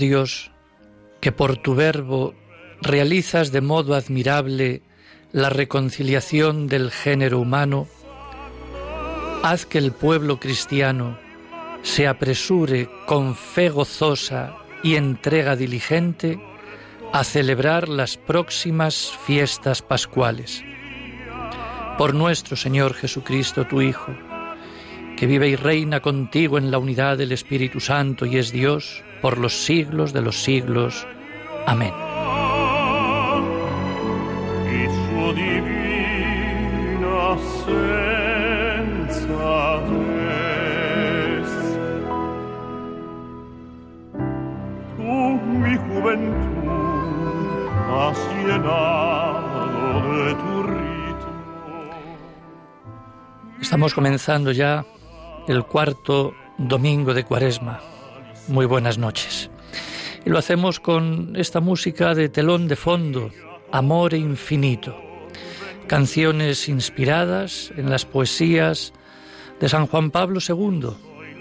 Dios, que por tu verbo realizas de modo admirable la reconciliación del género humano, haz que el pueblo cristiano se apresure con fe gozosa y entrega diligente a celebrar las próximas fiestas pascuales. Por nuestro Señor Jesucristo, tu Hijo, que vive y reina contigo en la unidad del Espíritu Santo y es Dios, por los siglos de los siglos. Amén. mi juventud has llenado de tu ritmo. Estamos comenzando ya el cuarto domingo de Cuaresma muy buenas noches. Y lo hacemos con esta música de telón de fondo, Amor Infinito, canciones inspiradas en las poesías de San Juan Pablo II,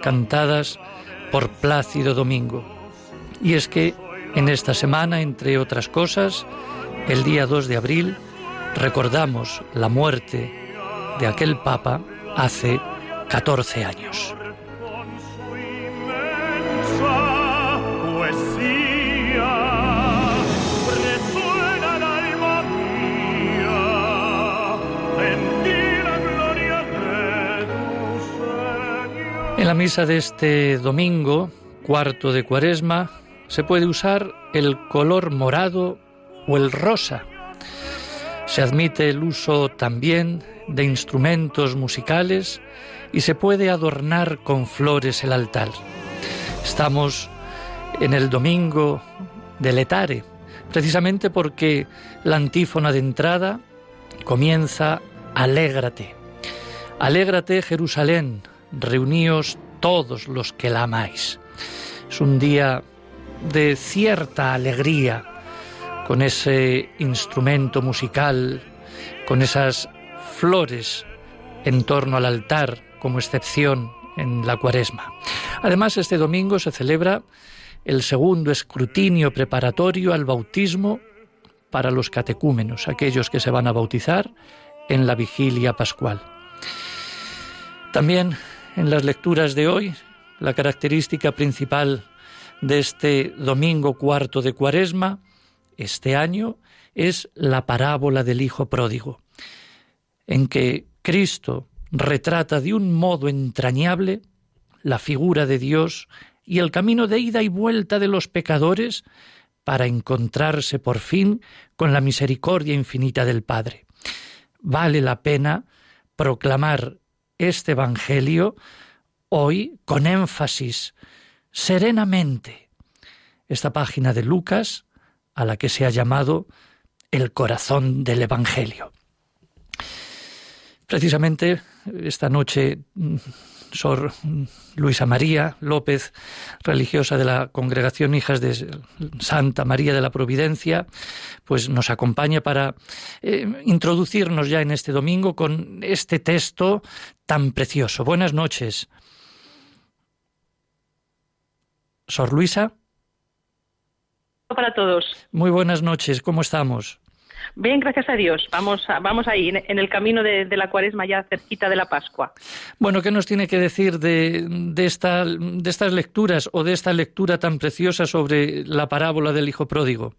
cantadas por Plácido Domingo. Y es que en esta semana, entre otras cosas, el día 2 de abril, recordamos la muerte de aquel Papa hace 14 años. En la misa de este domingo, cuarto de cuaresma, se puede usar el color morado o el rosa. Se admite el uso también de instrumentos musicales y se puede adornar con flores el altar. Estamos en el domingo del Etare, precisamente porque la antífona de entrada comienza Alégrate. Alégrate Jerusalén, reuníos todos los que la amáis. Es un día de cierta alegría con ese instrumento musical, con esas flores en torno al altar como excepción en la cuaresma. Además, este domingo se celebra el segundo escrutinio preparatorio al bautismo para los catecúmenos, aquellos que se van a bautizar en la vigilia pascual. También en las lecturas de hoy, la característica principal de este domingo cuarto de Cuaresma, este año, es la parábola del Hijo pródigo, en que Cristo retrata de un modo entrañable la figura de Dios y el camino de ida y vuelta de los pecadores para encontrarse por fin con la misericordia infinita del Padre. Vale la pena proclamar este Evangelio hoy con énfasis, serenamente, esta página de Lucas a la que se ha llamado el corazón del Evangelio. Precisamente esta noche, Sor Luisa María López, religiosa de la Congregación Hijas de Santa María de la Providencia, pues nos acompaña para eh, introducirnos ya en este domingo con este texto tan precioso. Buenas noches. Sor Luisa. Para todos. Muy buenas noches, ¿cómo estamos? Bien, gracias a Dios. Vamos, vamos ahí, en el camino de, la cuaresma ya cerquita de la Pascua. Bueno, ¿qué nos tiene que decir de, de, esta, de estas lecturas o de esta lectura tan preciosa sobre la parábola del Hijo Pródigo?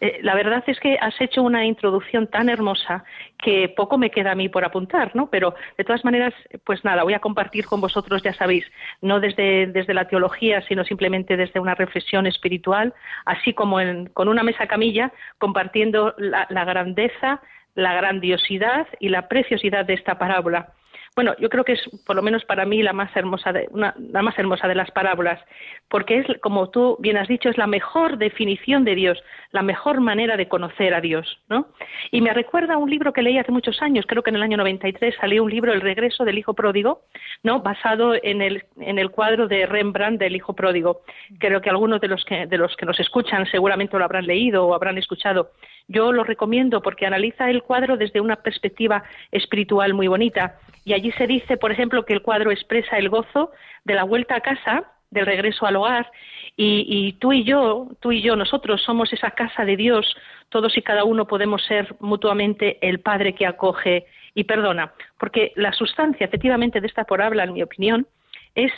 Eh, la verdad es que has hecho una introducción tan hermosa que poco me queda a mí por apuntar, ¿no? Pero de todas maneras, pues nada, voy a compartir con vosotros, ya sabéis, no desde, desde la teología, sino simplemente desde una reflexión espiritual, así como con una mesa camilla, compartiendo la grandeza, la grandiosidad y la preciosidad de esta parábola bueno, yo creo que es por lo menos para mí la más hermosa de, la más hermosa de las parábolas, porque es, como tú bien has dicho, es la mejor definición de Dios, la mejor manera de conocer a Dios, ¿no? Y me recuerda a un libro que leí hace muchos años, creo que en el año 93 salió un libro, El regreso del hijo pródigo, ¿no? Basado en el, en el cuadro de Rembrandt del hijo pródigo. Creo que algunos de los que, de los que nos escuchan seguramente lo habrán leído o habrán escuchado. Yo lo recomiendo porque analiza el cuadro desde una perspectiva espiritual muy bonita. Y allí se dice, por ejemplo, que el cuadro expresa el gozo de la vuelta a casa, del regreso al hogar, y, tú y yo, tú y yo, nosotros somos esa casa de Dios, todos y cada uno podemos ser mutuamente el Padre que acoge y perdona, porque la sustancia efectivamente de esta parábola, en mi opinión, es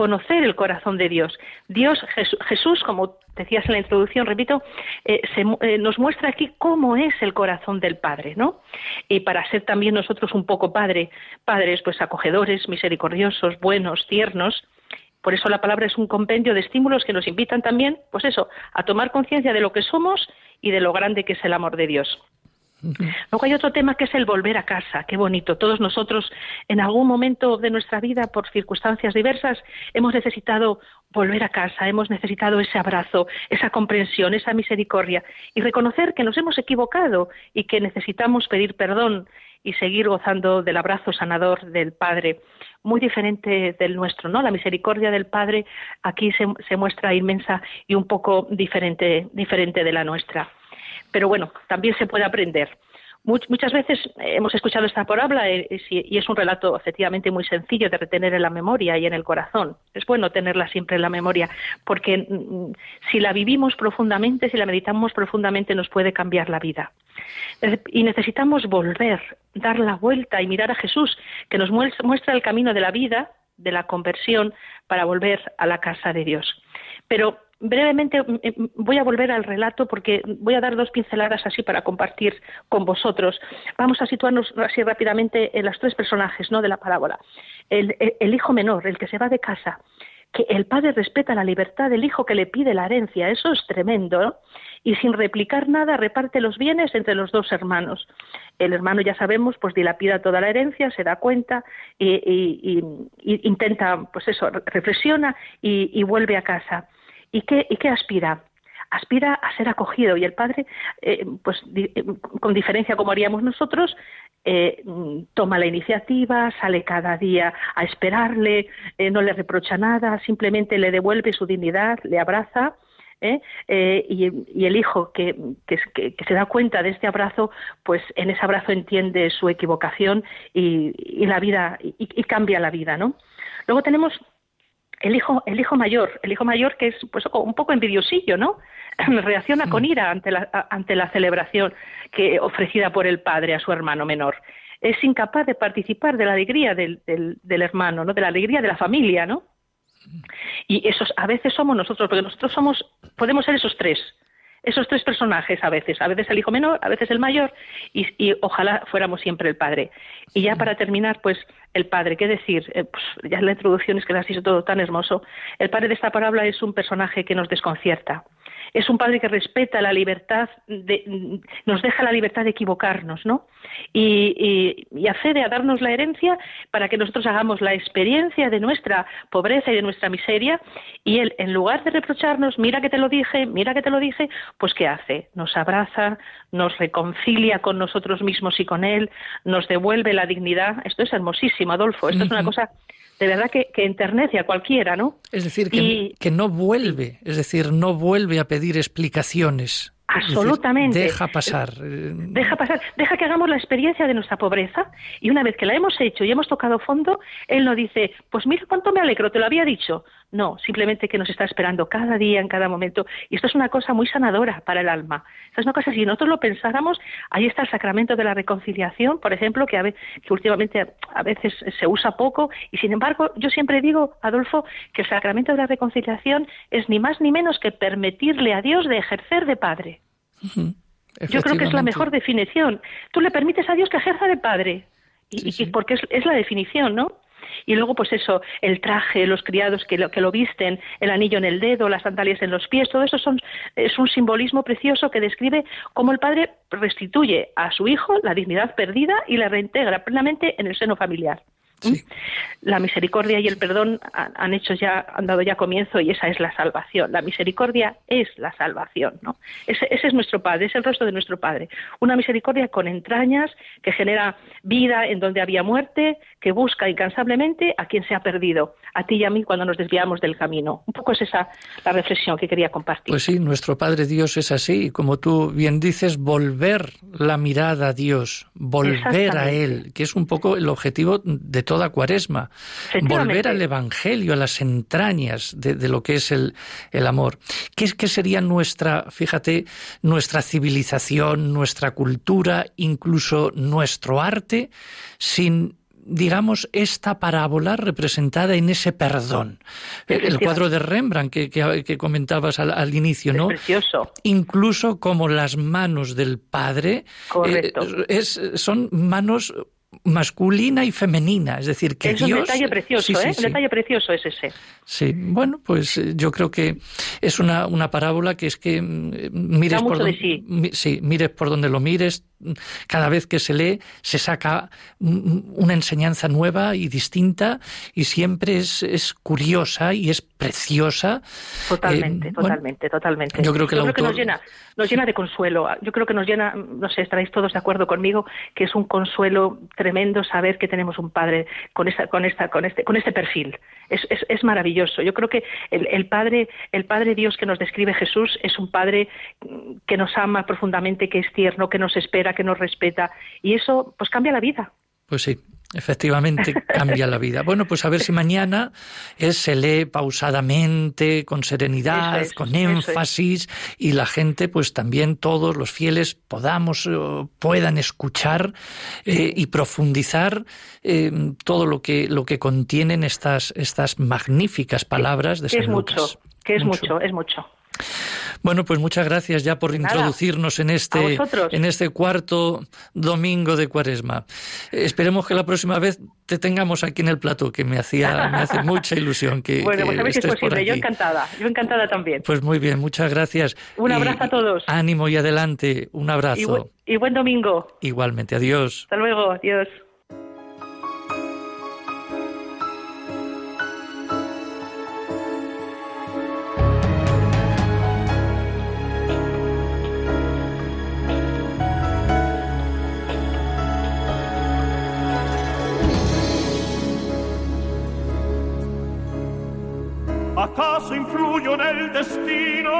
conocer el corazón de Dios. Dios, Jesús, como decías en la introducción, repito, eh, eh, nos muestra aquí cómo es el corazón del Padre, ¿no? Y para ser también nosotros un poco padre, padres, pues acogedores, misericordiosos, buenos, tiernos. Por eso la palabra es un compendio de estímulos que nos invitan también, pues eso, a tomar conciencia de lo que somos y de lo grande que es el amor de Dios. Luego hay otro tema que es el volver a casa. Qué bonito. Todos nosotros en algún momento de nuestra vida, por circunstancias diversas, hemos necesitado volver a casa, hemos necesitado ese abrazo, esa comprensión, esa misericordia y reconocer que nos hemos equivocado y que necesitamos pedir perdón y seguir gozando del abrazo sanador del Padre, muy diferente del nuestro, ¿no? La misericordia del Padre aquí se, se muestra inmensa y un poco diferente, diferente de la nuestra pero bueno, también se puede aprender. Muchas veces hemos escuchado esta parábola eh, y es un relato efectivamente muy sencillo de retener en la memoria y en el corazón. Es bueno tenerla siempre en la memoria porque mm, si la vivimos profundamente, si la meditamos profundamente, nos puede cambiar la vida. Y necesitamos volver, dar la vuelta y mirar a Jesús, que nos muestra el camino de la vida, de la conversión, para volver a la casa de Dios. Pero brevemente mm, mm, voy a volver al relato porque voy a dar dos pinceladas así para compartir con vosotros. Vamos a situarnos así rápidamente en los tres personajes ¿no? de la parábola. El, hijo menor, el que se va de casa, que el padre respeta la libertad del hijo que le pide la herencia, eso es tremendo, y sin replicar nada reparte los bienes entre los dos hermanos. El hermano, ya sabemos, pues dilapida toda la herencia, se da cuenta y, intenta, pues eso, reflexiona y vuelve a casa. ¿Y qué, y qué aspira? aspira a ser acogido y el padre, eh, pues eh, con diferencia como haríamos nosotros, eh, toma la iniciativa, sale cada día a esperarle, no le reprocha nada, simplemente le devuelve su dignidad, le abraza. y, el hijo que, que, se da cuenta de este abrazo, pues en ese abrazo entiende su equivocación y, y la vida y, y, cambia la vida, ¿no? Luego tenemos el hijo, el hijo mayor, el hijo mayor que es pues un poco envidiosillo, ¿no? Reacciona con ira ante la, ante la celebración que ofrecida por el padre a su hermano menor. Es incapaz de participar de la alegría del, del, hermano, ¿no? De la alegría de la familia, ¿no? Y esos a veces somos nosotros, porque nosotros somos, podemos ser esos tres, esos tres personajes a veces, a veces el hijo menor, a veces el mayor, y, y ojalá fuéramos siempre el padre. Y ya para terminar, pues el padre, ¿qué decir? Eh, pues ya la introducción es que lo has dicho todo tan hermoso. El padre de esta parábola es un personaje que nos desconcierta es un padre que respeta la libertad, de, nos deja la libertad de equivocarnos, ¿no? Y, y, accede a darnos la herencia para que nosotros hagamos la experiencia de nuestra pobreza y de nuestra miseria. Y él, en lugar de reprocharnos, mira que te lo dije, mira que te lo dije, pues ¿qué hace? Nos abraza, nos reconcilia con nosotros mismos y con él, nos devuelve la dignidad. Esto es hermosísimo, Adolfo. Esto es una cosa de verdad que, que enternece a cualquiera, ¿no? Es decir, que, que, no vuelve, es decir, no vuelve a pedir explicaciones. Absolutamente. deja pasar. Deja pasar, deja que hagamos la experiencia de nuestra pobreza y una vez que la hemos hecho y hemos tocado fondo, Él no dice, pues mira cuánto me alegro, te lo había dicho. No, simplemente que nos está esperando cada día, en cada momento. Y esto es una cosa muy sanadora para el alma. Esta es una cosa, si nosotros lo pensáramos, ahí está el sacramento de la reconciliación, por ejemplo, que, a que últimamente a veces se usa poco. Y sin embargo, yo siempre digo, Adolfo, que el sacramento de la reconciliación es ni más ni menos que permitirle a Dios de ejercer de padre. Yo creo que es la mejor definición. Tú le permites a Dios que ejerza de padre. Y, porque es, la definición, ¿no? Y luego, pues eso, el traje, los criados que lo, que lo visten, el anillo en el dedo, las sandalias en los pies, todo eso son, es un simbolismo precioso que describe cómo el padre restituye a su hijo la dignidad perdida y la reintegra plenamente en el seno familiar. La misericordia y el perdón han hecho ya, han dado ya comienzo y esa es la salvación. La misericordia es la salvación, ¿no? Ese, es nuestro Padre, es el rostro de nuestro Padre. Una misericordia con entrañas que genera vida en donde había muerte, que busca incansablemente a quien se ha perdido, a ti y a mí cuando nos desviamos del camino. Un poco es esa la reflexión que quería compartir. Pues sí, nuestro Padre Dios es así, como tú bien dices, volver la mirada a Dios, volver a Él, que es un poco el objetivo de toda cuaresma, volver al Evangelio, a las entrañas de, lo que es el, el amor. ¿Qué, ¿Qué sería nuestra, fíjate, nuestra civilización, nuestra cultura, incluso nuestro arte, sin digamos, esta parábola representada en ese perdón. El cuadro de Rembrandt que, comentabas al, inicio, ¿no? precioso. Incluso como las manos del Padre eh, es, son manos masculina y femenina, es decir, que es un detalle precioso, ¿eh? Un detalle precioso es ese. Sí, bueno, pues eh, yo creo que es una, una parábola que es que mm, mires por donde, sí. mires por donde lo mires, cada vez que se lee se saca una enseñanza nueva y distinta y siempre es, es curiosa y es preciosa. Totalmente, eh, totalmente, totalmente. Yo creo que, nos llena, nos llena de consuelo. Yo creo que nos llena, no sé, estaréis todos de acuerdo conmigo, que es un consuelo tremendo saber que tenemos un padre con esta, con esta, con este, con este perfil. Es, es, es maravilloso. Yo creo que el, el, padre, el padre Dios que nos describe Jesús es un padre que nos ama profundamente, que es tierno, que nos espera, que nos respeta, y eso, pues cambia la vida. Pues sí, Efectivamente, cambia la vida. Bueno, pues a ver si mañana es, se lee pausadamente, con serenidad, con énfasis, y la gente, pues también todos los fieles podamos, puedan escuchar eh, y profundizar eh, todo lo que, lo que contienen estas, estas magníficas palabras de San es mucho, que es mucho, es mucho. Bueno, pues muchas gracias ya por introducirnos en este, en este cuarto domingo de Cuaresma. Esperemos que la próxima vez te tengamos aquí en el plato, que me hacía me hace mucha ilusión que Bueno, pues a ver si es posible, yo encantada, yo encantada también. Pues muy bien, muchas gracias. Un abrazo a todos. Ánimo y adelante, un abrazo. y buen domingo. Igualmente, adiós. Hasta luego, adiós. ¿Acaso influyo en el destino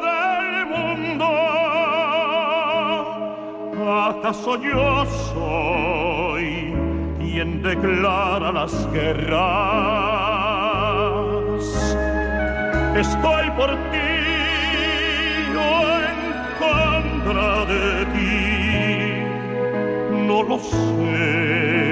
del mundo? ¿Acaso yo soy quien declara las guerras? Estoy por ti o en contra de ti, no lo sé.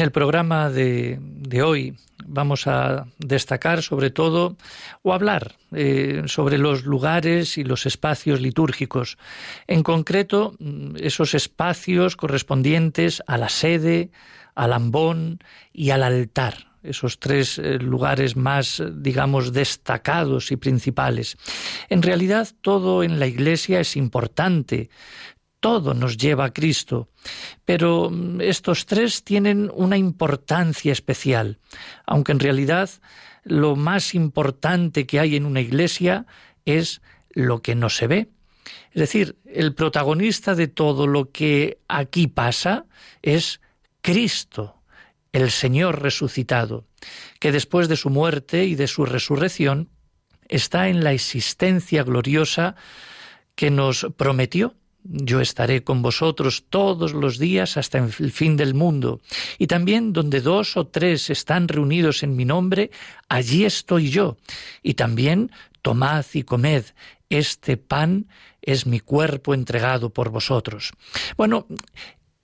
En el programa de, hoy vamos a destacar sobre todo o hablar eh, sobre los lugares y los espacios litúrgicos. En concreto, mm, esos espacios correspondientes a la sede, al ambón y al altar esos tres eh, lugares más, digamos, destacados y principales. En realidad, todo en la Iglesia es importante, todo nos lleva a Cristo, pero mm, estos tres tienen una importancia especial, aunque en realidad lo más importante que hay en una iglesia es lo que no se ve. Es decir, el protagonista de todo lo que aquí pasa es Cristo. el Señor resucitado, que después de su muerte y de su resurrección está en la existencia gloriosa que nos prometió. Yo estaré con vosotros todos los días hasta el fin del mundo. Y también donde dos o tres están reunidos en mi nombre, allí estoy yo. Y también tomad y comed, este pan es mi cuerpo entregado por vosotros. Bueno,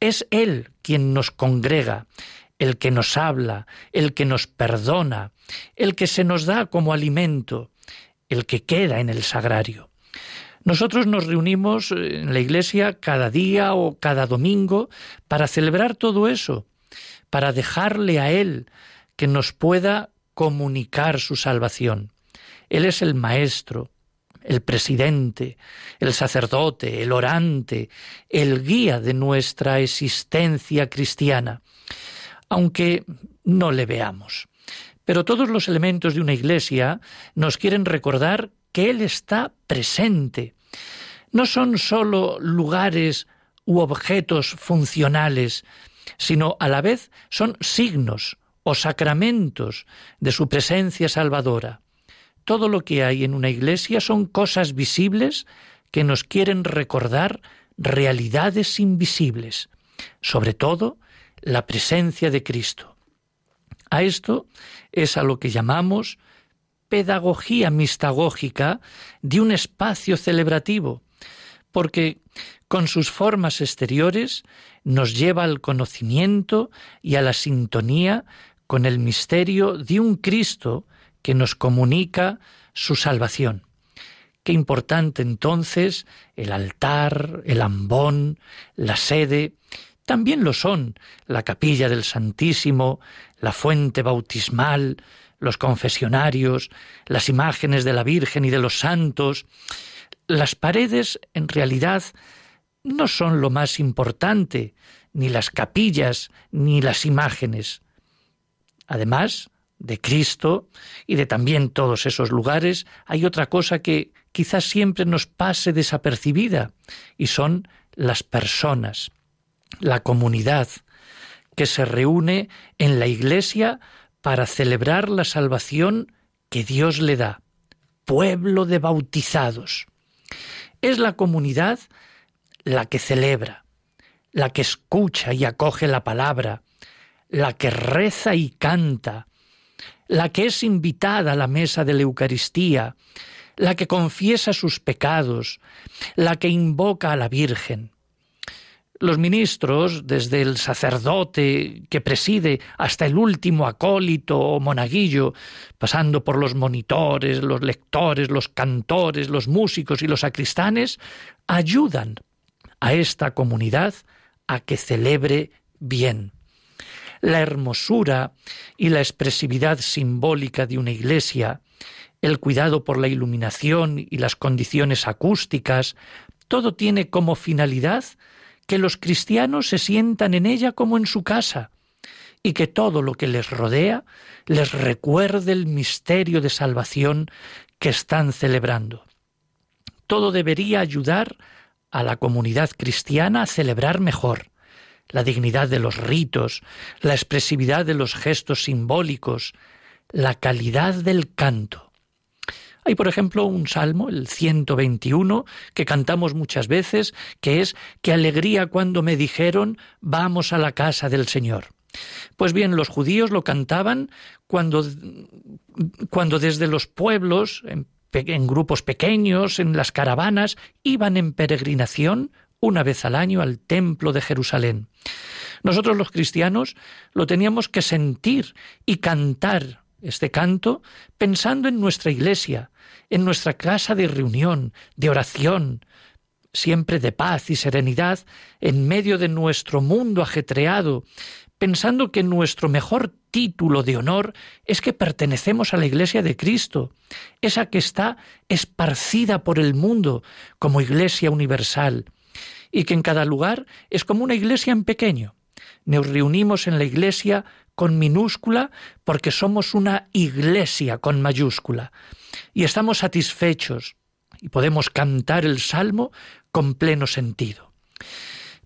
es Él quien nos congrega, el que nos habla, el que nos perdona, el que se nos da como alimento, el que queda en el sagrario. Nosotros nos reunimos en la iglesia cada día o cada domingo para celebrar todo eso, para dejarle a Él que nos pueda comunicar su salvación. Él es el Maestro, el presidente, el sacerdote, el orante, el guía de nuestra existencia cristiana, aunque no le veamos. Pero todos los elementos de una iglesia nos quieren recordar que Él está presente. No son sólo lugares u objetos funcionales, sino a la vez son signos o sacramentos de su presencia salvadora todo lo que hay en una iglesia son cosas visibles que nos quieren recordar realidades invisibles, sobre todo la presencia de Cristo. A esto es a lo que llamamos pedagogía mistagógica de un espacio celebrativo, porque con sus formas exteriores nos lleva al conocimiento y a la sintonía con el misterio de un Cristo que nos comunica su salvación. Qué importante entonces el altar, el ambón, la sede, también lo son la capilla del Santísimo, la fuente bautismal, los confesionarios, las imágenes de la Virgen y de los santos. Las paredes, en realidad, no son lo más importante, ni las capillas, ni las imágenes. Además, de Cristo y de también todos esos lugares, hay otra cosa que quizás siempre nos pase desapercibida, y son las personas, la comunidad, que se reúne en la iglesia para celebrar la salvación que Dios le da, pueblo de bautizados. Es la comunidad la que celebra, la que escucha y acoge la palabra, la que reza y canta, la que es invitada a la mesa de la Eucaristía, la que confiesa sus pecados, la que invoca a la Virgen. Los ministros, desde el sacerdote que preside hasta el último acólito o monaguillo, pasando por los monitores, los lectores, los cantores, los músicos y los sacristanes, ayudan a esta comunidad a que celebre bien. La hermosura y la expresividad simbólica de una iglesia, el cuidado por la iluminación y las condiciones acústicas, todo tiene como finalidad que los cristianos se sientan en ella como en su casa y que todo lo que les rodea les recuerde el misterio de salvación que están celebrando. Todo debería ayudar a la comunidad cristiana a celebrar mejor, la dignidad de los ritos, la expresividad de los gestos simbólicos, la calidad del canto. Hay, por ejemplo, un salmo, el 121, que cantamos muchas veces, que es Qué alegría cuando me dijeron vamos a la casa del Señor. Pues bien, los judíos lo cantaban cuando, cuando desde los pueblos, en, en grupos pequeños, en las caravanas, iban en peregrinación una vez al año al templo de Jerusalén. Nosotros los cristianos lo teníamos que sentir y cantar este canto pensando en nuestra iglesia, en nuestra casa de reunión, de oración, siempre de paz y serenidad en medio de nuestro mundo ajetreado, pensando que nuestro mejor título de honor es que pertenecemos a la Iglesia de Cristo, esa que está esparcida por el mundo como Iglesia universal, y que en cada lugar es como una iglesia en pequeño. Nos reunimos en la iglesia con minúscula porque somos una iglesia con mayúscula y estamos satisfechos y podemos cantar el salmo con pleno sentido.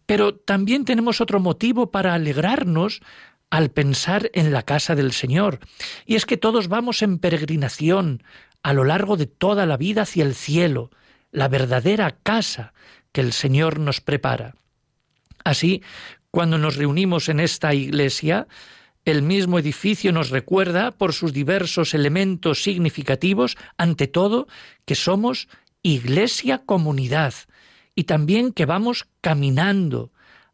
Pero también tenemos otro motivo para alegrarnos al pensar en la casa del Señor. Y es que todos vamos en peregrinación a lo largo de toda la vida hacia el cielo, la verdadera casa que el Señor nos prepara. Así, cuando nos reunimos en esta iglesia, el mismo edificio nos recuerda por sus diversos elementos significativos, ante todo, que somos iglesia comunidad y también que vamos caminando,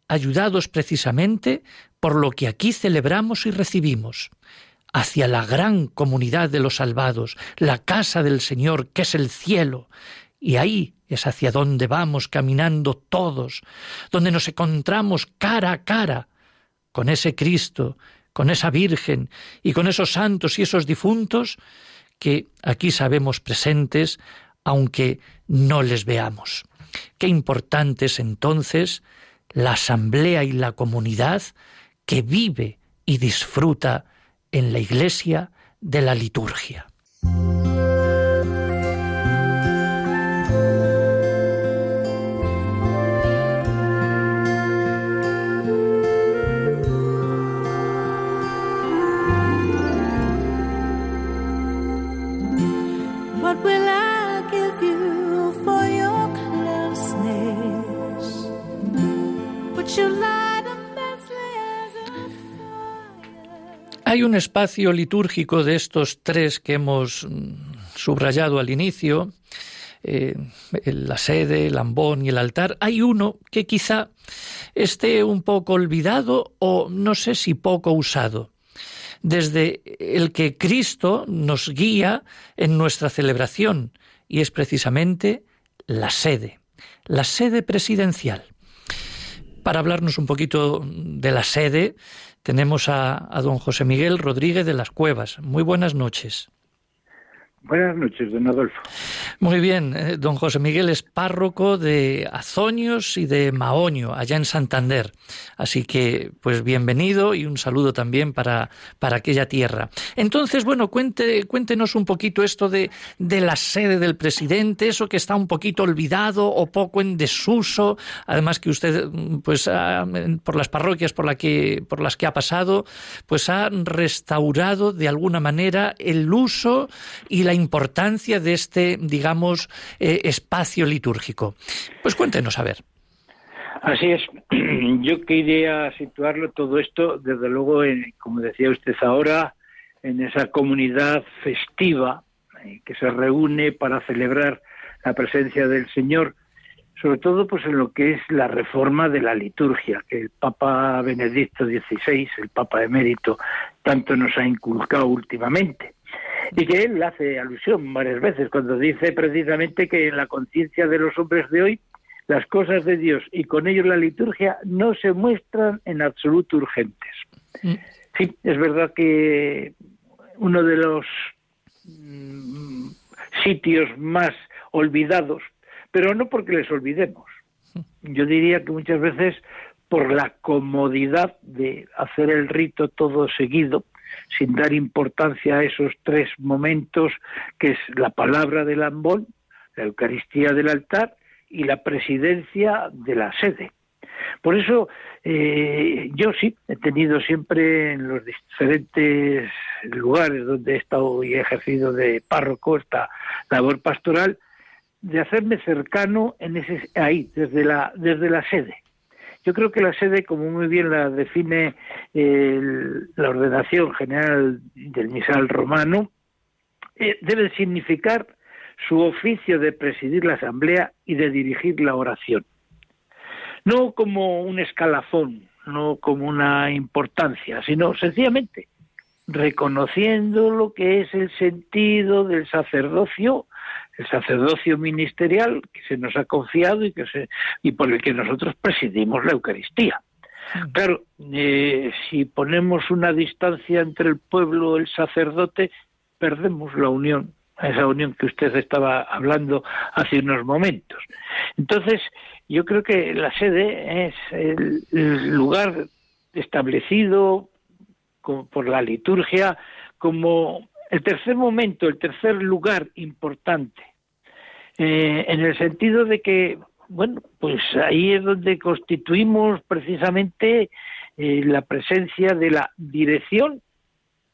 ayudados precisamente por lo que aquí celebramos y recibimos, hacia la gran comunidad de los salvados, la casa del Señor, que es el cielo, y ahí es hacia donde vamos caminando todos, donde nos encontramos cara a cara con ese Cristo, con esa Virgen y con esos santos y esos difuntos que aquí sabemos presentes, aunque no les veamos. Qué importante es entonces la asamblea y la comunidad que vive y disfruta en la iglesia de la liturgia. Un espacio litúrgico de estos tres que hemos mm, subrayado al inicio, eh, la sede, el ambón y el altar. Hay uno que quizá esté un poco olvidado o no sé si poco usado, desde el que Cristo nos guía en nuestra celebración, y es precisamente la sede, la sede presidencial. Para hablarnos un poquito de la sede, tenemos a, don José Miguel Rodríguez de las Cuevas. Muy buenas noches. Buenas noches, don Adolfo. Muy bien, eh, don José Miguel es párroco de Azoños y de Maoño, allá en Santander. Así que, pues bienvenido y un saludo también para, para aquella tierra. Entonces, bueno, cuente, cuéntenos un poquito esto de, de la sede del presidente, eso que está un poquito olvidado o poco en desuso. Además que usted, pues, por las parroquias por, la que, por las que ha pasado, pues ha restaurado de alguna manera el uso y la importancia de este, digamos, eh, espacio litúrgico. Pues cuéntenos, a ver. Así es. Yo quería situarlo todo esto, desde luego, en, como decía usted ahora, en esa comunidad festiva eh, que se reúne para celebrar la presencia del Señor, sobre todo pues en lo que es la reforma de la liturgia, que el Papa Benedicto XVI, el Papa emérito, tanto nos ha inculcado últimamente y que él hace alusión varias veces cuando dice precisamente que en la conciencia de los hombres de hoy las cosas de Dios y con ello la liturgia no se muestran en absoluto urgentes. Mm. Sí, es verdad que uno de los mm, sitios más olvidados, pero no porque les olvidemos. Yo diría que muchas veces por la comodidad de hacer el rito todo seguido, sin dar importancia a esos tres momentos que es la palabra del ambón, la Eucaristía del altar y la presidencia de la sede. Por eso eh, yo sí he tenido siempre en los diferentes lugares donde he estado y he ejercido de párroco esta labor pastoral de hacerme cercano en ese ahí desde la desde la sede yo creo que la sede, como muy bien la define la ordenación general del misal romano, eh, debe significar su oficio de presidir la asamblea y de dirigir la oración. No como un escalafón, no como una importancia, sino sencillamente reconociendo lo que es el sentido del sacerdocio el sacerdocio ministerial que se nos ha confiado y que se y por el que nosotros presidimos la Eucaristía. Claro, eh, si ponemos una distancia entre el pueblo y el sacerdote, perdemos la unión, esa unión que usted estaba hablando hace unos momentos. Entonces, yo creo que la sede es el lugar establecido por la liturgia como el tercer momento, el tercer lugar importante, eh, en el sentido de que, bueno, pues ahí es donde constituimos precisamente eh, la presencia de la dirección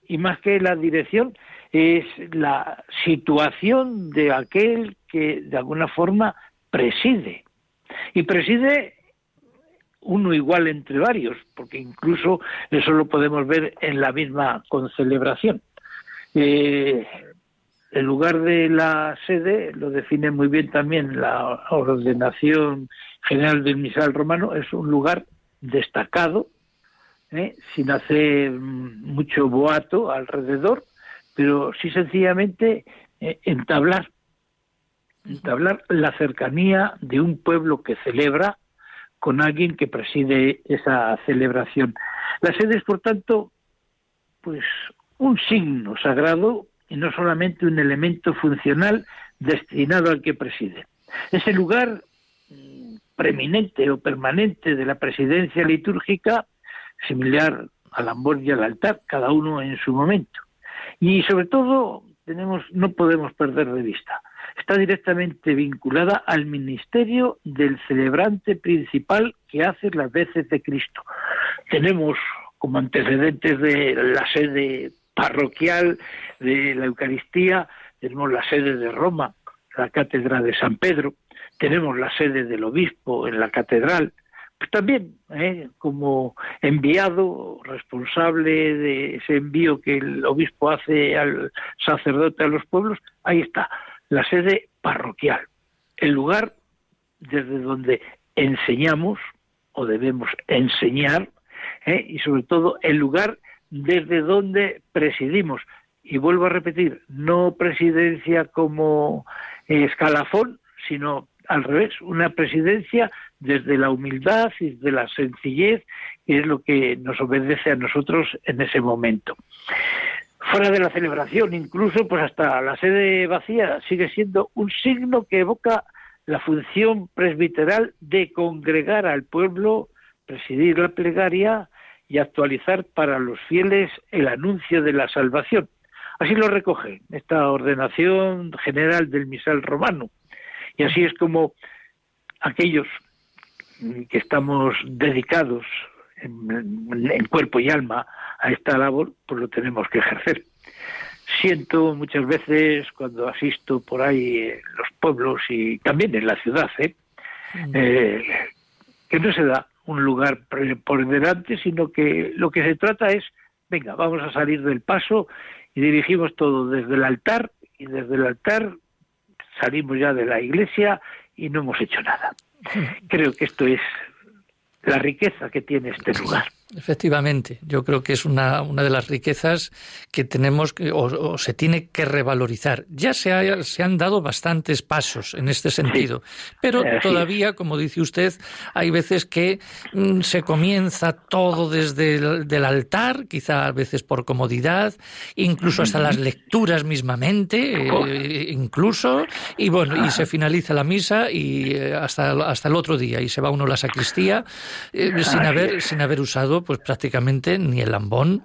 y más que la dirección es la situación de aquel que de alguna forma preside. Y preside uno igual entre varios, porque incluso eso lo podemos ver en la misma concelebración. Eh, el lugar de la sede lo define muy bien también la ordenación general del misal romano, es un lugar destacado, ¿eh? sin hacer mucho boato alrededor, pero sí sencillamente eh, entablar, entablar la cercanía de un pueblo que celebra con alguien que preside esa celebración. La sede es, por tanto, pues un signo sagrado y no solamente un elemento funcional destinado al que preside. Ese lugar mm, preeminente o permanente de la presidencia litúrgica, similar al ambor y al altar, cada uno en su momento. Y sobre todo, tenemos, no podemos perder de vista, está directamente vinculada al ministerio del celebrante principal que hace las veces de Cristo. Tenemos como antecedentes de la sede parroquial de la Eucaristía, tenemos la sede de Roma, la Catedral de San Pedro, tenemos la sede del obispo en la catedral, pues también ¿eh? como enviado responsable de ese envío que el obispo hace al sacerdote a los pueblos, ahí está, la sede parroquial, el lugar desde donde enseñamos o debemos enseñar ¿eh? y sobre todo el lugar desde donde presidimos. Y vuelvo a repetir, no presidencia como escalafón, sino al revés, una presidencia desde la humildad y de la sencillez, que es lo que nos obedece a nosotros en ese momento. Fuera de la celebración, incluso, pues hasta la sede vacía sigue siendo un signo que evoca la función presbiteral de congregar al pueblo, presidir la plegaria y actualizar para los fieles el anuncio de la salvación. Así lo recoge esta ordenación general del misal romano. Y así es como aquellos que estamos dedicados en, cuerpo y alma a esta labor, pues lo tenemos que ejercer. Siento muchas veces cuando asisto por ahí en los pueblos y también en la ciudad, ¿eh? Mm. Eh, que no se da un lugar por delante, sino que lo que se trata es, venga, vamos a salir del paso y dirigimos todo desde el altar y desde el altar salimos ya de la iglesia y no hemos hecho nada. Creo que esto es la riqueza que tiene este lugar. Efectivamente, yo creo que es una, una de las riquezas que tenemos o, se tiene que revalorizar. Ya se, se, han dado bastantes pasos en este sentido, pero todavía, como dice usted, hay veces que mm, se comienza todo desde el altar, quizá a veces por comodidad, incluso hasta las lecturas mismamente, eh, incluso, y bueno, y se finaliza la misa y eh, hasta, hasta el otro día, y se va uno a la sacristía eh, sin, haber, sin haber usado pues prácticamente ni el lambón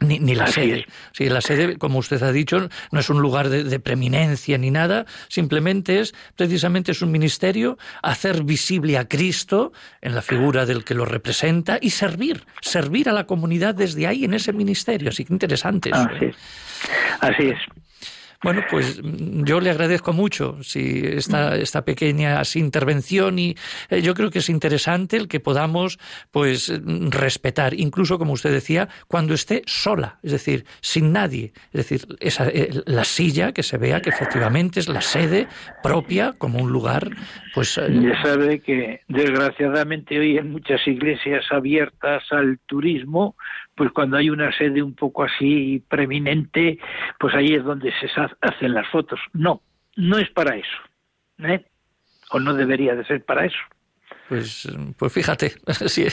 ni, ni, la sede. Sí, la sede, como usted ha dicho, no es un lugar de, preeminencia ni nada, simplemente es, precisamente es un ministerio, hacer visible a Cristo en la figura del que lo representa y servir, servir a la comunidad desde ahí en ese ministerio. Así que interesante eso. Así es. Así es. Bueno, pues mm, yo le agradezco mucho si esta, esta pequeña intervención y eh, yo creo que es interesante el que podamos pues mm, respetar, incluso como usted decía, cuando esté sola, es decir, sin nadie, es decir, esa, eh, la silla que se vea que efectivamente es la sede propia como un lugar, pues. Eh, ya sabe que desgraciadamente hoy en muchas iglesias abiertas al turismo, pues cuando hay una sede un poco así preeminente, pues ahí es donde se hacen las fotos. No, no es para eso. ¿eh? O no debería de ser para eso. Pues, pues fíjate, si,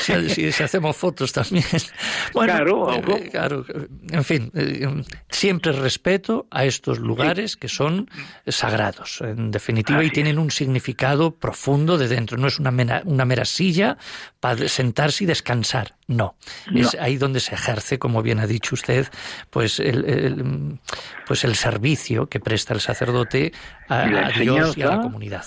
si, hacemos fotos también. Bueno, claro, eh, claro, en fin, eh, siempre respeto a estos lugares que son sagrados, en definitiva, y tienen un significado profundo de dentro. No es una mera, una mera silla para sentarse y descansar. No. Es ahí donde se ejerce, como bien ha dicho usted, pues el, pues el servicio que presta el sacerdote a, Dios y a la comunidad.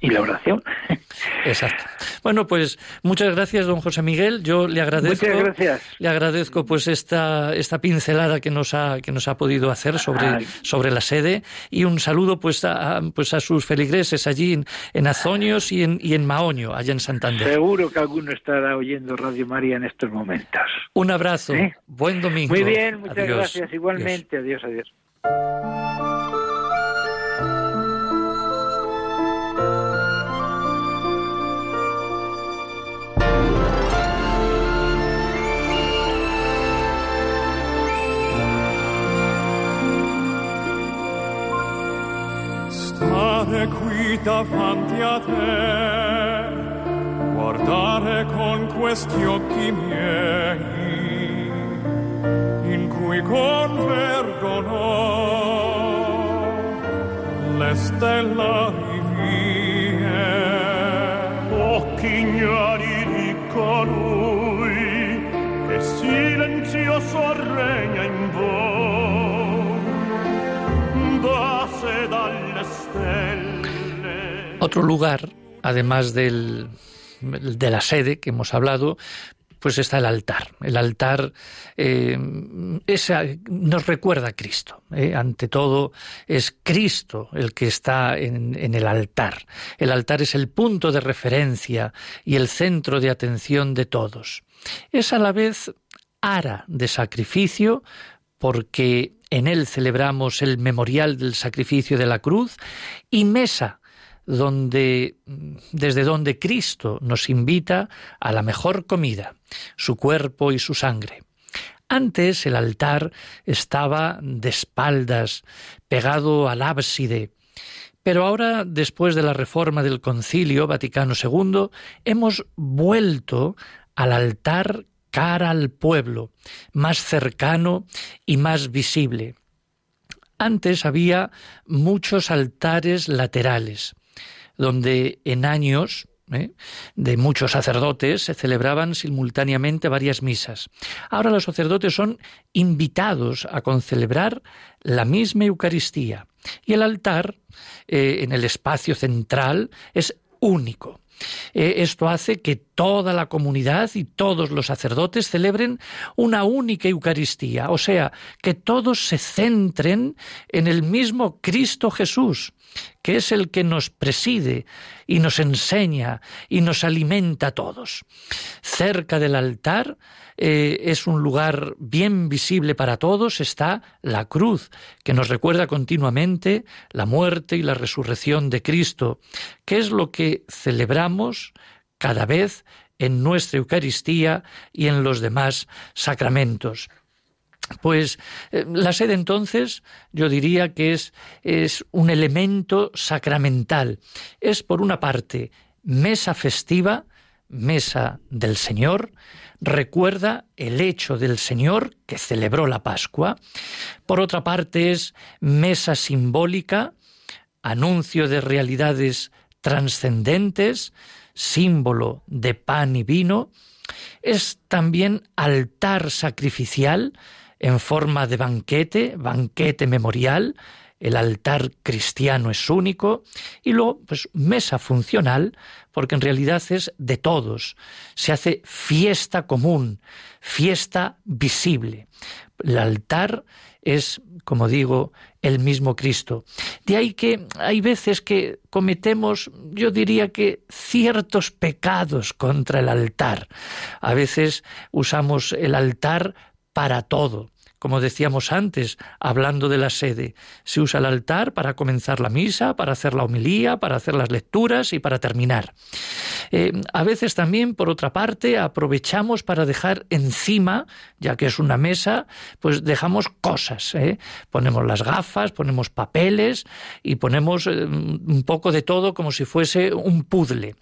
Y la oración. Exacto. Bueno, pues muchas gracias, don José Miguel. Yo le agradezco. Muchas gracias. Le agradezco pues esta, esta pincelada que nos ha, que nos ha podido hacer sobre, sobre la sede y un saludo pues a, pues a sus feligreses allí en, en Azonios y en, y en Maoño, allá en Santander. Seguro que alguno estará oyendo Radio María en estos momentos. Un abrazo. ¿Eh? Buen domingo. Muy bien, muchas Adiós. gracias. Igualmente, adiós, adiós. Qui davanti a te, guardare con questi occhi miei, in cui convergono le stellari vie. Occhi ignari di colui che silenzioso regna in voi da sé dalle stelle. Otro lugar, además del, de la sede que hemos hablado, pues está el altar. El altar eh, nos recuerda a Cristo. ¿eh? Ante todo, es Cristo el que está en, en, el altar. El altar es el punto de referencia y el centro de atención de todos. Es a la vez ara de sacrificio porque en él celebramos el memorial del sacrificio de la cruz y mesa donde desde donde Cristo nos invita a la mejor comida, su cuerpo y su sangre. Antes el altar estaba de espaldas, pegado al ábside, pero ahora, después de la reforma del Concilio Vaticano II, hemos vuelto al altar cara al pueblo, más cercano y más visible. Antes había muchos altares laterales, donde en años ¿eh? de muchos sacerdotes se celebraban simultáneamente varias misas. Ahora los sacerdotes son invitados a concelebrar la misma Eucaristía y el altar eh, en el espacio central es único. Eh, esto hace que toda la comunidad y todos los sacerdotes celebren una única Eucaristía, o sea, que todos se centren en el mismo Cristo Jesús, que es el que nos preside y nos enseña y nos alimenta a todos. Cerca del altar eh, es un lugar bien visible para todos, está la cruz, que nos recuerda continuamente la muerte y la resurrección de Cristo, que es lo que celebramos cada vez en nuestra Eucaristía y en los demás sacramentos. Pues eh, la sede entonces yo diría que es, es un elemento sacramental. Es por una parte mesa festiva, mesa del Señor, recuerda el hecho del Señor que celebró la Pascua. Por otra parte es mesa simbólica, anuncio de realidades trascendentes, símbolo de pan y vino. Es también altar sacrificial en forma de banquete, banquete memorial, el altar cristiano es único y luego pues mesa funcional porque en realidad es de todos. Se hace fiesta común fiesta visible. El altar es como digo el mismo Cristo. De ahí que hay veces que cometemos yo diría que ciertos pecados contra el altar. A veces usamos el altar para todo como decíamos antes, hablando de la sede. Se usa el altar para comenzar la misa, para hacer la homilía, para hacer las lecturas y para terminar. Eh, a veces también, por otra parte, aprovechamos para dejar encima, ya que es una mesa, pues dejamos cosas. ¿eh? Ponemos las gafas, ponemos papeles y ponemos eh, un poco de todo como si fuese un puzzle.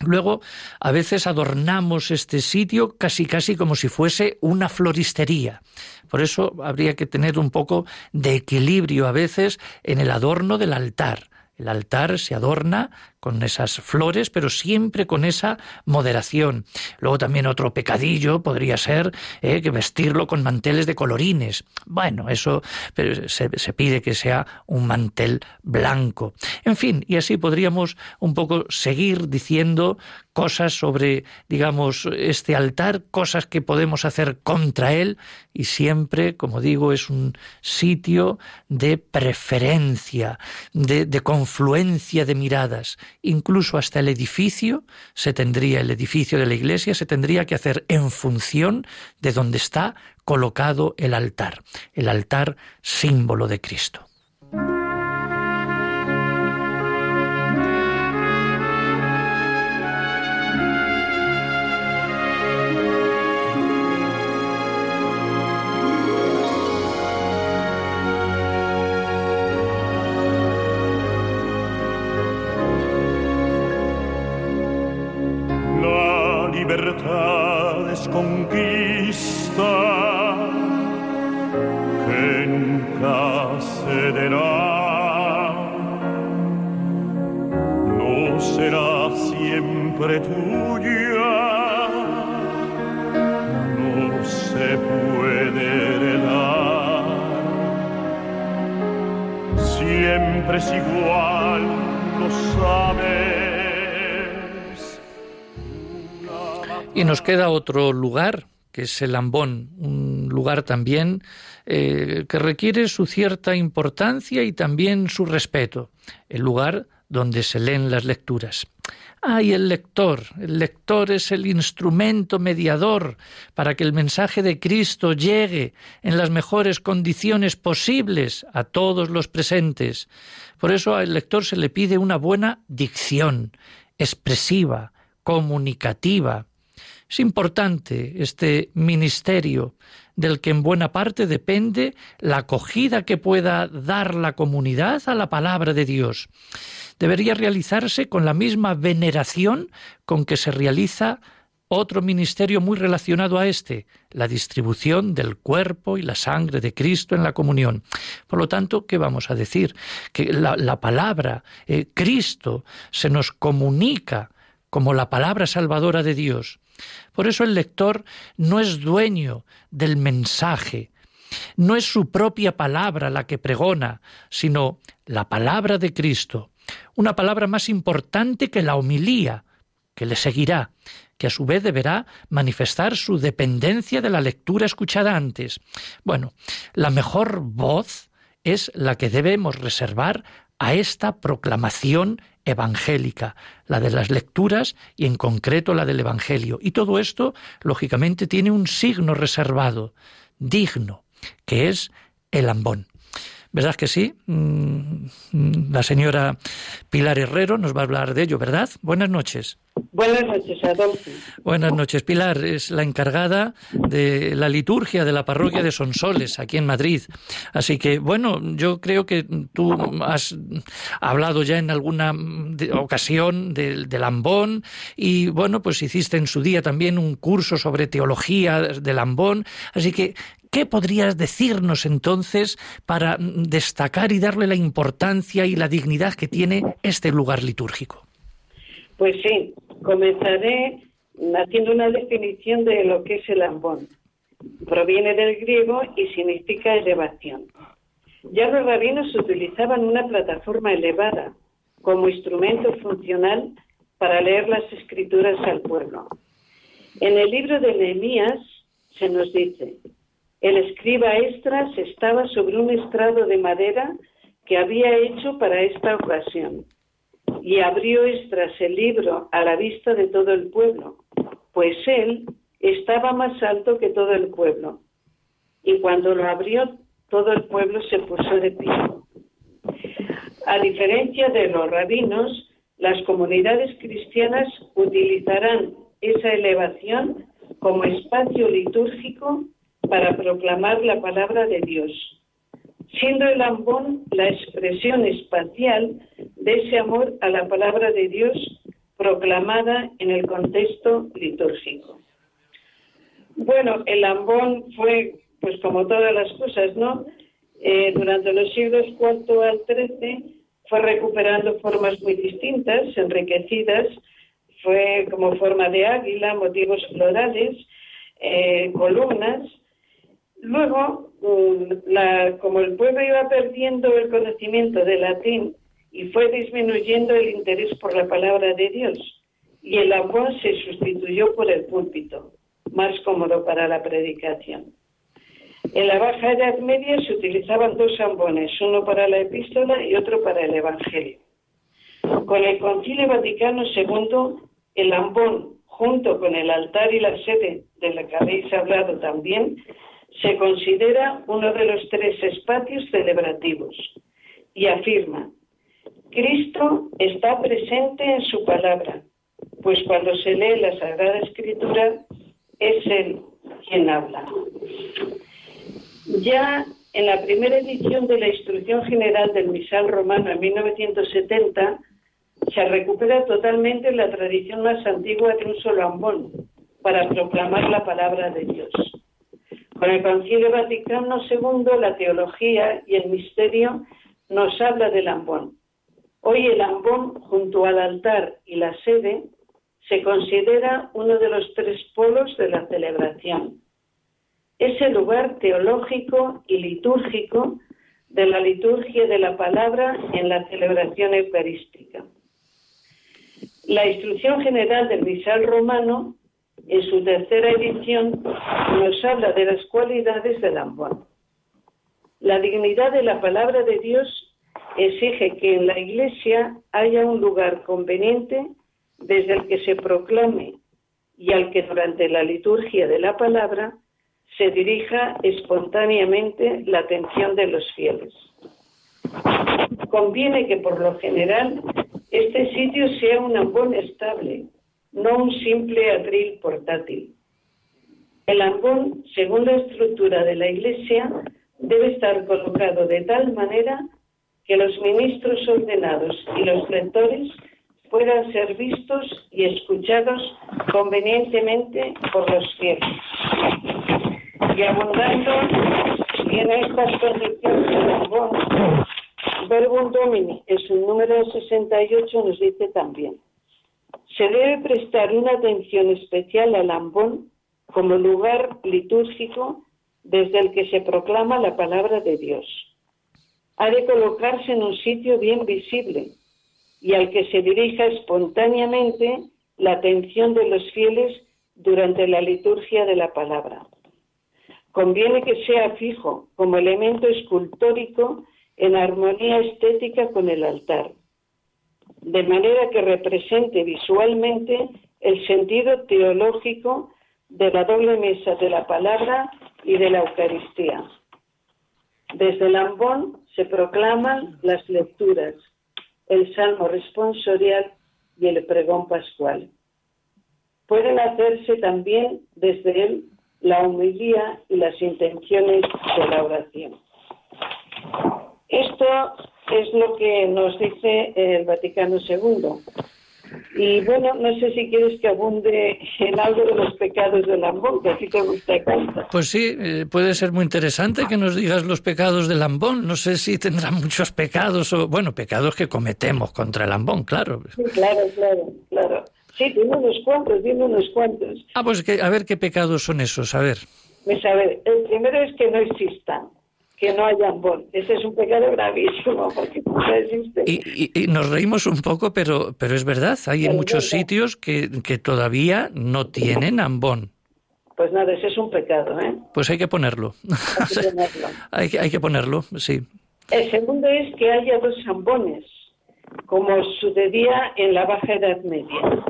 Luego, a veces adornamos este sitio casi casi como si fuese una floristería. Por eso habría que tener un poco de equilibrio a veces en el adorno del altar. El altar se adorna con esas flores, pero siempre con esa moderación. Luego también otro pecadillo podría ser eh, que vestirlo con manteles de colorines. Bueno, eso pero se, pide que sea un mantel blanco. En fin, y así podríamos un poco seguir diciendo cosas sobre, digamos, este altar, cosas que podemos hacer contra él y siempre, como digo, es un sitio de preferencia, de, confluencia de miradas. Incluso hasta el edificio se tendría, el edificio de la iglesia se tendría que hacer en función de donde está colocado el altar, el altar símbolo de Cristo. libertad es que nunca cederá. No será siempre tuya, no se puede heredar. Siempre es igual. Y nos queda otro lugar, que es el Ambón, un lugar también eh, que requiere su cierta importancia y también su respeto, el lugar donde se leen las lecturas. Ay, el lector. El lector es el instrumento mediador para que el mensaje de Cristo llegue en las mejores condiciones posibles a todos los presentes. Por eso al lector se le pide una buena dicción, expresiva, comunicativa, es importante este ministerio del que en buena parte depende la acogida que pueda dar la comunidad a la palabra de Dios. Debería realizarse con la misma veneración con que se realiza otro ministerio muy relacionado a este, la distribución del cuerpo y la sangre de Cristo en la comunión. Por lo tanto, ¿qué vamos a decir? Que la, palabra, eh, Cristo, se nos comunica como la palabra salvadora de Dios. Por eso el lector no es dueño del mensaje, no es su propia palabra la que pregona, sino la palabra de Cristo, una palabra más importante que la homilía, que le seguirá, que a su vez deberá manifestar su dependencia de la lectura escuchada antes. Bueno, la mejor voz es la que debemos reservar a esta proclamación evangélica, la de las lecturas y en concreto la del Evangelio. Y todo esto, lógicamente, tiene un signo reservado, digno, que es el ambón. ¿Verdad que sí? Mm, la señora Pilar Herrero nos va a hablar de ello, ¿verdad? Buenas noches. Buenas noches, Adolfo. Buenas noches, Pilar. Es la encargada de la liturgia de la parroquia de Sonsoles, aquí en Madrid. Así que, bueno, yo creo que tú has hablado ya en alguna ocasión del, del ambón y, bueno, pues hiciste en su día también un curso sobre teología del ambón. Así que, ¿Qué podrías decirnos entonces para destacar y darle la importancia y la dignidad que tiene este lugar litúrgico? Pues sí, comenzaré haciendo una definición de lo que es el ambón. Proviene del griego y significa elevación. Ya los rabinos utilizaban una plataforma elevada como instrumento funcional para leer las escrituras al pueblo. En el libro de Nehemías se nos dice, el escriba Estras estaba sobre un estrado de madera que había hecho para esta ocasión. Y abrió Estras el libro a la vista de todo el pueblo, pues él estaba más alto que todo el pueblo. Y cuando lo abrió, todo el pueblo se puso de pie. A diferencia de los rabinos, las comunidades cristianas utilizarán esa elevación como espacio litúrgico para proclamar la palabra de Dios, siendo el ambón la expresión espacial de ese amor a la palabra de Dios proclamada en el contexto litúrgico. Bueno, el ambón fue, pues como todas las cosas, ¿no? Eh, durante los siglos IV al XIII fue recuperando formas muy distintas, enriquecidas, fue como forma de águila, motivos florales, eh, columnas. Luego, mm, como el pueblo iba perdiendo el conocimiento del latín y fue disminuyendo el interés por la palabra de Dios, y el ambón se sustituyó por el púlpito, más cómodo para la predicación. En la Baja Edad Media se utilizaban dos ambones, uno para la epístola y otro para el Evangelio. Con el Concilio Vaticano II, el ambón, junto con el altar y la sede de la que habéis hablado también, se considera uno de los tres espacios celebrativos y afirma, Cristo está presente en su palabra, pues cuando se lee la Sagrada Escritura es Él quien habla. Ya en la primera edición de la Instrucción General del Misal Romano en 1970 se recupera totalmente la tradición más antigua de un solo ambón para proclamar la palabra de Dios. Con el Concilio Vaticano II, la teología y el misterio nos habla del ambón. Hoy el ambón, junto al altar y la sede, se considera uno de los tres polos de la celebración. Es el lugar teológico y litúrgico de la liturgia de la palabra en la celebración eucarística. La instrucción general del misal romano, en su tercera edición, nos habla de las cualidades del ambón. La dignidad de la palabra de Dios exige que en la Iglesia haya un lugar conveniente desde el que se proclame y al que durante la liturgia de la palabra se dirija espontáneamente la atención de los fieles. Conviene que por lo general este sitio sea un ambón estable, no un simple atril portátil. El ambón, según la estructura de la Iglesia, debe estar colocado de tal manera que los ministros ordenados y los lectores puedan ser vistos y escuchados convenientemente por los fieles. Y abundando en estas condiciones ambón, Verbum Domini, en su número 68, nos dice también, se debe prestar una atención especial al ambón como lugar litúrgico desde el que se proclama la palabra de Dios. Ha de colocarse en un sitio bien visible y al que se dirija espontáneamente la atención de los fieles durante la liturgia de la palabra. Conviene que sea fijo como elemento escultórico en armonía estética con el altar, de manera que represente visualmente el sentido teológico de la doble mesa de la palabra y de la Eucaristía. Desde el ambón se proclaman las lecturas, el salmo responsorial y el pregón pascual. Pueden hacerse también desde él la humilía y las intenciones de la oración. Esto es lo que nos dice el Vaticano II. Y bueno, no sé si quieres que abunde en algo de los pecados del lambón, que así te gusta contar. Pues sí, eh, puede ser muy interesante que nos digas los pecados del lambón. No sé si tendrá muchos pecados o, bueno, pecados que cometemos contra el lambón, claro. Sí, claro, claro, claro. Sí, tiene unos cuantos, tiene unos cuantos. Ah, pues que, a ver qué pecados son esos, a ver. Pues a ver, el primero es que no existan que no haya ambón. Ese es un pecado gravísimo porque no existe. Y, nos reímos un poco, pero, pero es verdad, hay en muchos sitios que, que todavía no tienen ambón. Pues nada, ese es un pecado, ¿eh? Pues hay que ponerlo. Hay que ponerlo. hay, que, hay que ponerlo, sí. El segundo es que haya dos ambones, como sucedía en la Baja Edad Media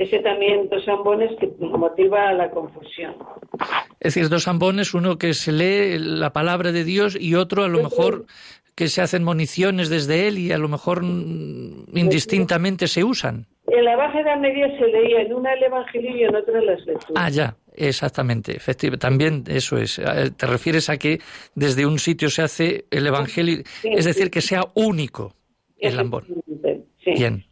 ese también dos ambones que motiva la confusión. Es decir, dos ambones, uno que se lee la palabra de Dios y otro a lo mejor que se hacen municiones desde él y a lo mejor indistintamente se usan. En la Baja Edad Media se leía en una el Evangelio y en otra las lecturas. Ah, ya, exactamente, efectivamente. También eso es. Eh, te refieres a que desde un sitio se hace el Evangelio, es decir, que sea único el ambón. Sí. Bien.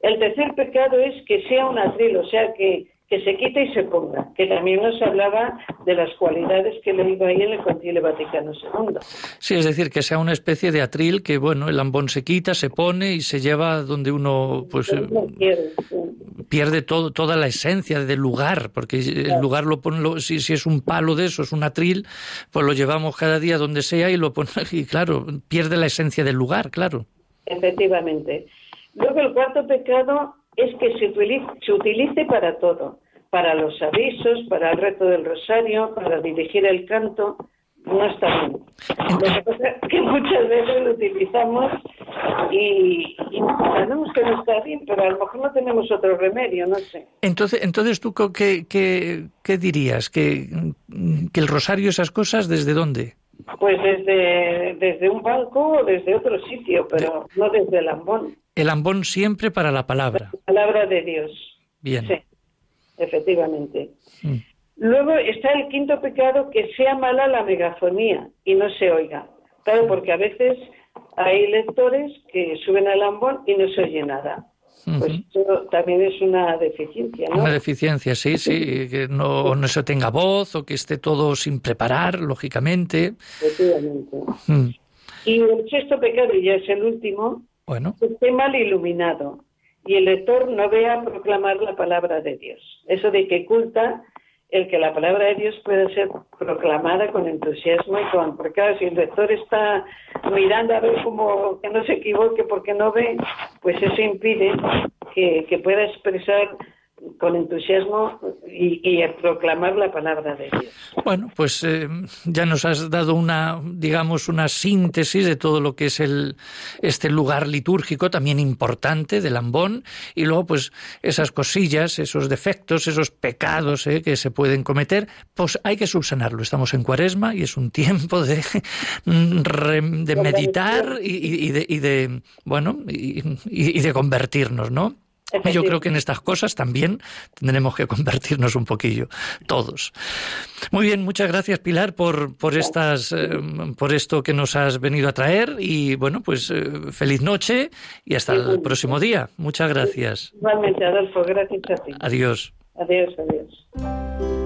El tercer pecado es que sea un atril, o sea, que que se quite y se ponga, que también nos hablaba de las cualidades que le iba ahí en el Concilio Vaticano II. Sí, es decir, que sea una especie de atril que, bueno, el lambón se quita, se pone y se lleva donde uno, pues, pierde todo, toda la esencia del lugar, porque el lugar lo pone, si, si, es un palo de eso, es un atril, pues lo llevamos cada día donde sea y lo pone, y claro, pierde la esencia del lugar, claro. Efectivamente. Luego el cuarto pecado es que se utilice, se utilice para todo, para los avisos, para el reto del rosario, para dirigir el canto, no está bien. Lo que muchas veces lo utilizamos y, y sabemos que no está bien, pero a lo mejor no tenemos otro remedio, no sé. Entonces, entonces ¿tú qué, qué, qué dirías? ¿Que, ¿Que el rosario, esas cosas, desde dónde? Pues desde, desde un banco o desde otro sitio, pero no desde el ambón. El ambón siempre para la palabra. La palabra de Dios. Bien. Sí, efectivamente. Mm. Luego está el quinto pecado, que sea mala la megafonía y no se oiga. Claro, porque a veces hay lectores que suben al ambón y no se oye nada. Pues eso también es una deficiencia, ¿no? Una deficiencia, sí, sí, que no, no se tenga voz o que esté todo sin preparar, lógicamente. Efectivamente. Mm. Y el sexto pecado, y ya es el último, bueno. que esté mal iluminado y el lector no vea proclamar la palabra de Dios. Eso de que culta el que la palabra de Dios pueda ser proclamada con entusiasmo y con... Porque claro, si el lector está mirando a ver cómo que no se equivoque porque no ve, pues eso impide que, que pueda expresar con entusiasmo y, y, proclamar la palabra de Dios. Bueno, pues eh, ya nos has dado una, digamos, una síntesis de todo lo que es el este lugar litúrgico también importante del Ambón y luego pues esas cosillas, esos defectos, esos pecados eh, que se pueden cometer, pues hay que subsanarlo. Estamos en Cuaresma y es un tiempo de de meditar y, y, de, y de bueno y de convertirnos, ¿no? Yo creo que en estas cosas también tendremos que convertirnos un poquillo, todos. Muy bien, muchas gracias Pilar por, por, estas, eh, por esto que nos has venido a traer y bueno, pues eh, feliz noche y hasta el próximo día. Muchas gracias. Igualmente, Adolfo, gracias a ti. Adiós. Adiós, adiós.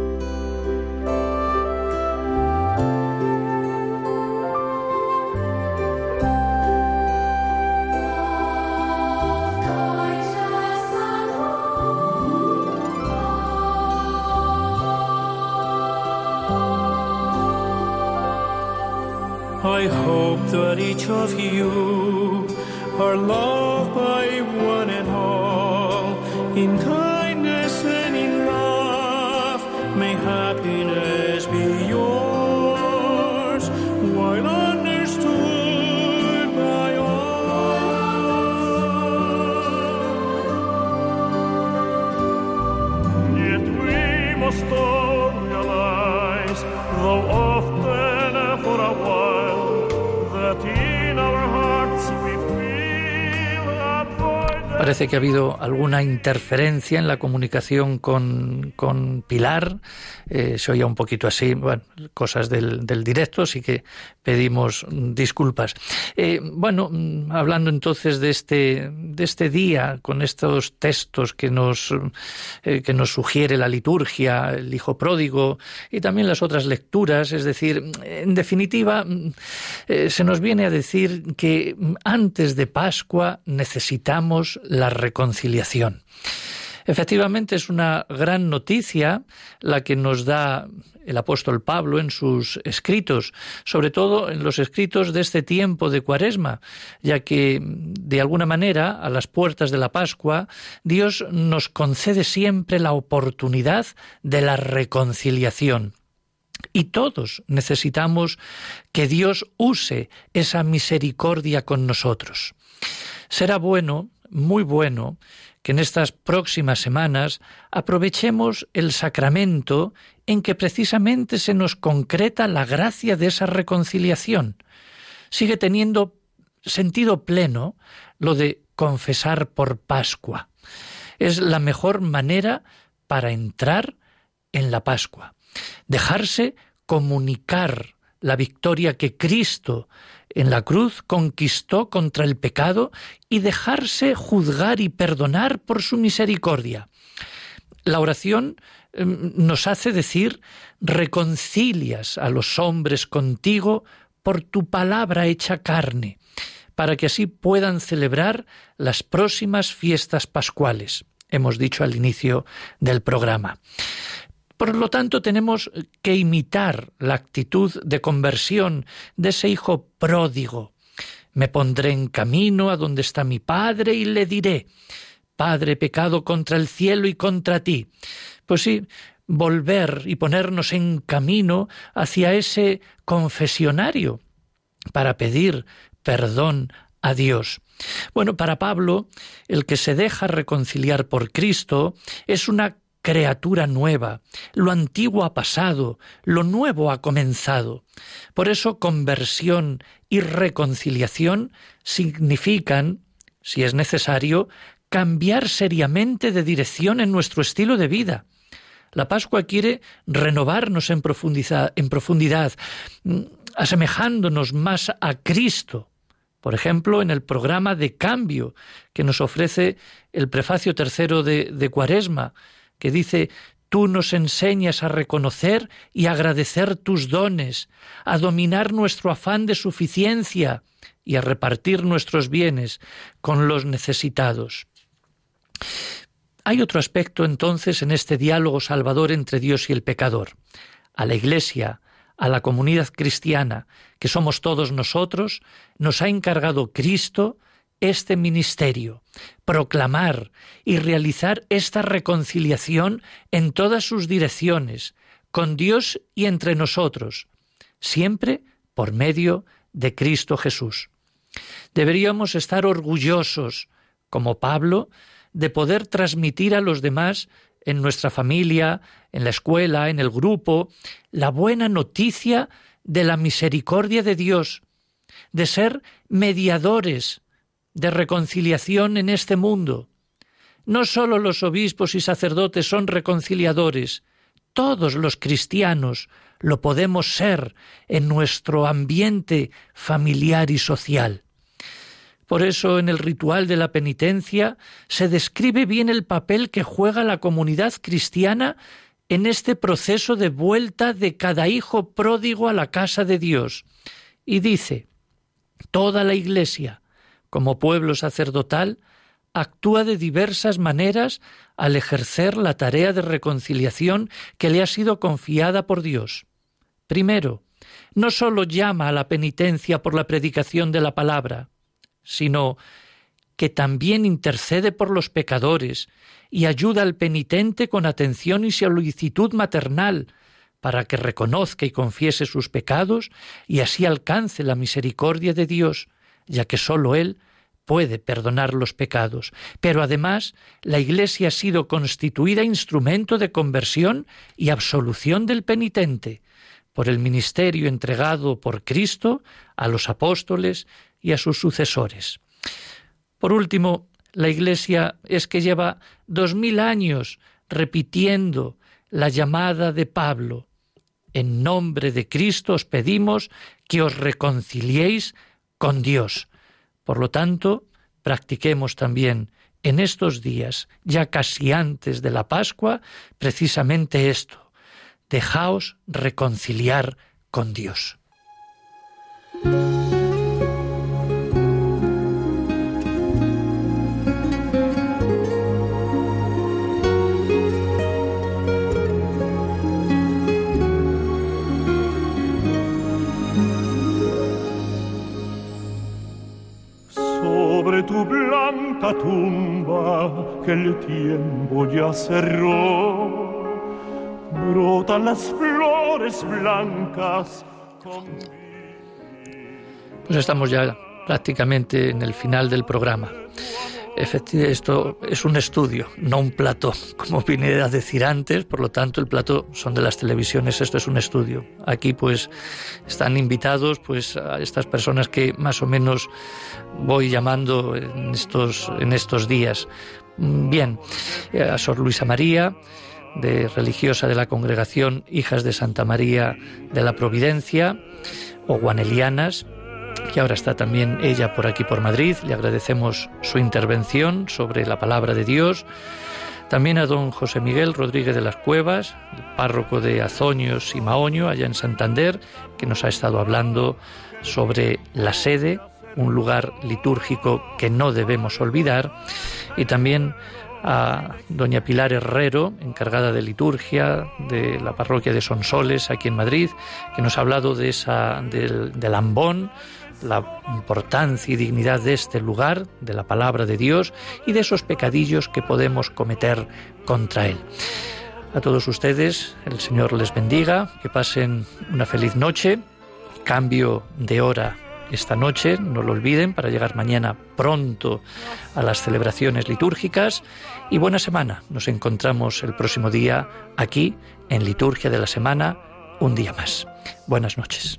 I hope that each of you are loved by one and all in Parece que ha habido alguna interferencia en la comunicación con, con Pilar. Eh, se oía un poquito así, bueno, cosas del, del directo, así que pedimos disculpas. Eh, bueno, mm, hablando entonces de este, de este día, con estos textos que nos, eh, que nos sugiere la liturgia, el Hijo Pródigo y también las otras lecturas, es decir, en definitiva, mm, eh, se nos viene a decir que antes de Pascua necesitamos la reconciliación. Efectivamente, es una gran noticia la que nos da el apóstol Pablo en sus escritos, sobre todo en los escritos de este tiempo de Cuaresma, ya que de alguna manera, a las puertas de la Pascua, Dios nos concede siempre la oportunidad de la reconciliación. Y todos necesitamos que Dios use esa misericordia con nosotros. Será bueno, muy bueno, que en estas próximas semanas aprovechemos el sacramento en que precisamente se nos concreta la gracia de esa reconciliación. Sigue teniendo sentido pleno lo de confesar por Pascua. Es la mejor manera para entrar en la Pascua. Dejarse comunicar la victoria que Cristo en la cruz conquistó contra el pecado y dejarse juzgar y perdonar por su misericordia. la oración em, nos hace decir, reconcilias a los hombres contigo por tu palabra hecha carne, para que así puedan celebrar las próximas fiestas pascuales. Hemos dicho al inicio del programa. Por lo tanto, tenemos que imitar la actitud de conversión de ese hijo pródigo. Me pondré en camino a donde está mi padre y le diré, Padre, pecado contra el cielo y contra ti. Pues sí, volver y ponernos en camino hacia ese confesionario para pedir perdón a Dios. Bueno, para Pablo, el que se deja reconciliar por Cristo es una criatura nueva. Lo antiguo ha pasado, lo nuevo ha comenzado. Por eso conversión y reconciliación significan, si es necesario, cambiar seriamente de dirección en nuestro estilo de vida. La Pascua quiere renovarnos en profundidad, mm, asemejándonos más a Cristo. Por ejemplo, en el programa de cambio que nos ofrece el prefacio tercero de Cuaresma, que dice Tú nos enseñas a reconocer y agradecer tus dones, a dominar nuestro afán de suficiencia y a repartir nuestros bienes con los necesitados. Hay otro aspecto entonces en este diálogo salvador entre Dios y el pecador. A la Iglesia, a la comunidad cristiana, que somos todos nosotros, nos ha encargado Cristo este ministerio, proclamar y realizar esta reconciliación en todas sus direcciones, con Dios y entre nosotros, siempre por medio de Cristo Jesús. Deberíamos estar orgullosos, como Pablo, de poder transmitir a los demás en nuestra familia, en la escuela, en el grupo, la buena noticia de la misericordia de Dios, de ser mediadores de reconciliación en este mundo. No sólo los obispos y sacerdotes son reconciliadores, todos los cristianos lo podemos ser en nuestro ambiente familiar y social. Por eso en el ritual de la penitencia se describe bien el papel que juega la comunidad cristiana en este proceso de vuelta de cada hijo pródigo a la casa de Dios. Y dice, toda la Iglesia, como pueblo sacerdotal, actúa de diversas maneras al ejercer la tarea de reconciliación que le ha sido confiada por Dios. Primero, no sólo llama a la penitencia por la predicación de la palabra, sino que también intercede por los pecadores y ayuda al penitente con atención y solicitud maternal, para que reconozca y confiese sus pecados y así alcance la misericordia de Dios, ya que sólo Él puede perdonar los pecados. Pero además, la Iglesia ha sido constituida instrumento de conversión y absolución del penitente, por el ministerio entregado por Cristo a los apóstoles y a sus sucesores. Por último, la Iglesia es que lleva dos mil años repitiendo la llamada de Pablo. En nombre de Cristo os pedimos que os reconciliéis con Dios. Por lo tanto, practiquemos también en estos días, ya casi antes de la Pascua, precisamente esto. Dejaos reconciliar con Dios. El tiempo ya cerró, brotan las flores blancas. Pues estamos ya prácticamente en el final del programa. Efectivamente, esto es un estudio, no un plato, como vine a decir antes, por lo tanto el plato son de las televisiones, esto es un estudio. Aquí pues están invitados pues a estas personas que más o menos voy llamando en estos, en estos días. Bien, a Sor Luisa María, de religiosa de la congregación Hijas de Santa María de la Providencia, o guanelianas, que ahora está también ella por aquí por Madrid. Le agradecemos su intervención sobre la palabra de Dios. También a don José Miguel Rodríguez de las Cuevas, párroco de Azoños y Maoño, allá en Santander, que nos ha estado hablando sobre la sede, un lugar litúrgico que no debemos olvidar, y también a doña Pilar Herrero, encargada de liturgia de la parroquia de Sonsoles, aquí en Madrid, que nos ha hablado de esa, del, del ambón, la importancia y dignidad de este lugar, de la palabra de Dios y de esos pecadillos que podemos cometer contra Él. A todos ustedes, el Señor les bendiga, que pasen una feliz noche, cambio de hora esta noche, no lo olviden, para llegar mañana pronto a las celebraciones litúrgicas y buena semana. Nos encontramos el próximo día aquí en Liturgia de la Semana, un día más. Buenas noches.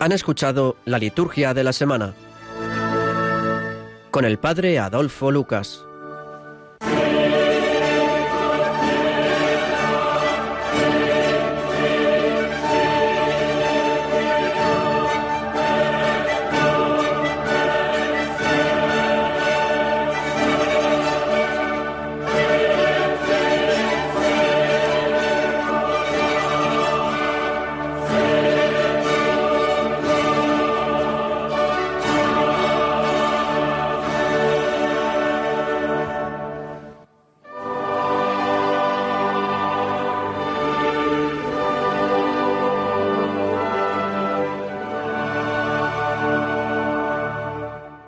Han escuchado la liturgia de la semana con el padre Adolfo Lucas.